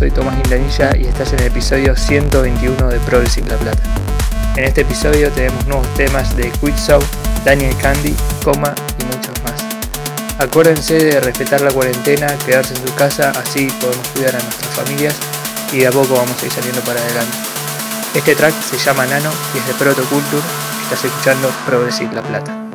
soy Tomás Indanilla y estás en el episodio 121 de Progressive La Plata. En este episodio tenemos nuevos temas de Quitsow, Daniel Candy, Coma y muchos más. Acuérdense de respetar la cuarentena, quedarse en su casa, así podemos cuidar a nuestras familias y de a poco vamos a ir saliendo para adelante. Este track se llama Nano y es de Proto Culture, estás escuchando Progressive La Plata.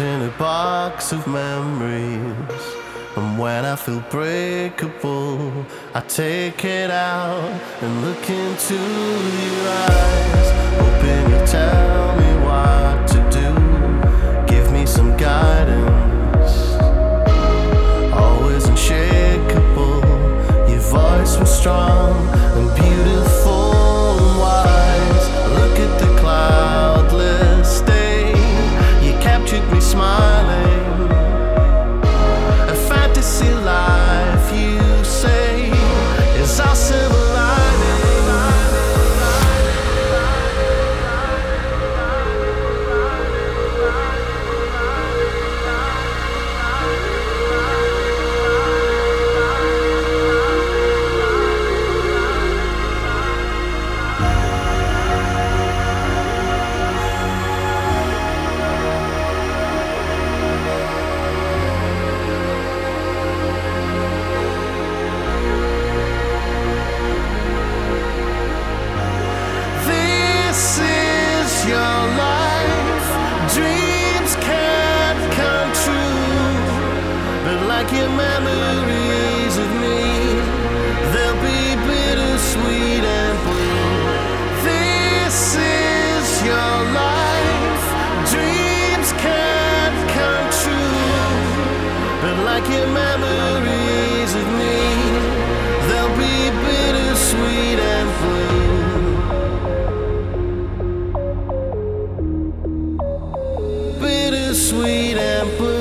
in a box of memories. And when I feel breakable, I take it out and look into your eyes. Hoping you'll tell me what to do, give me some guidance. Always unshakable, your voice was strong. temple.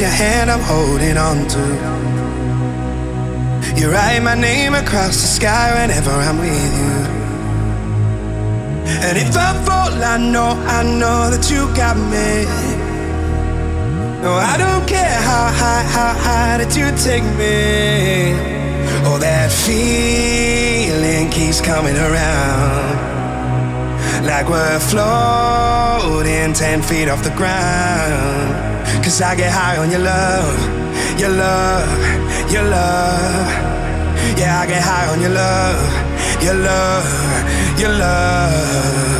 Your hand I'm holding on to. You write my name across the sky whenever I'm with you. And if I fall, I know, I know that you got me. No, I don't care how high, how high that you take me. Oh, that feeling keeps coming around. Like we're floating 10 feet off the ground. Cause I get high on your love, your love, your love. Yeah, I get high on your love, your love, your love.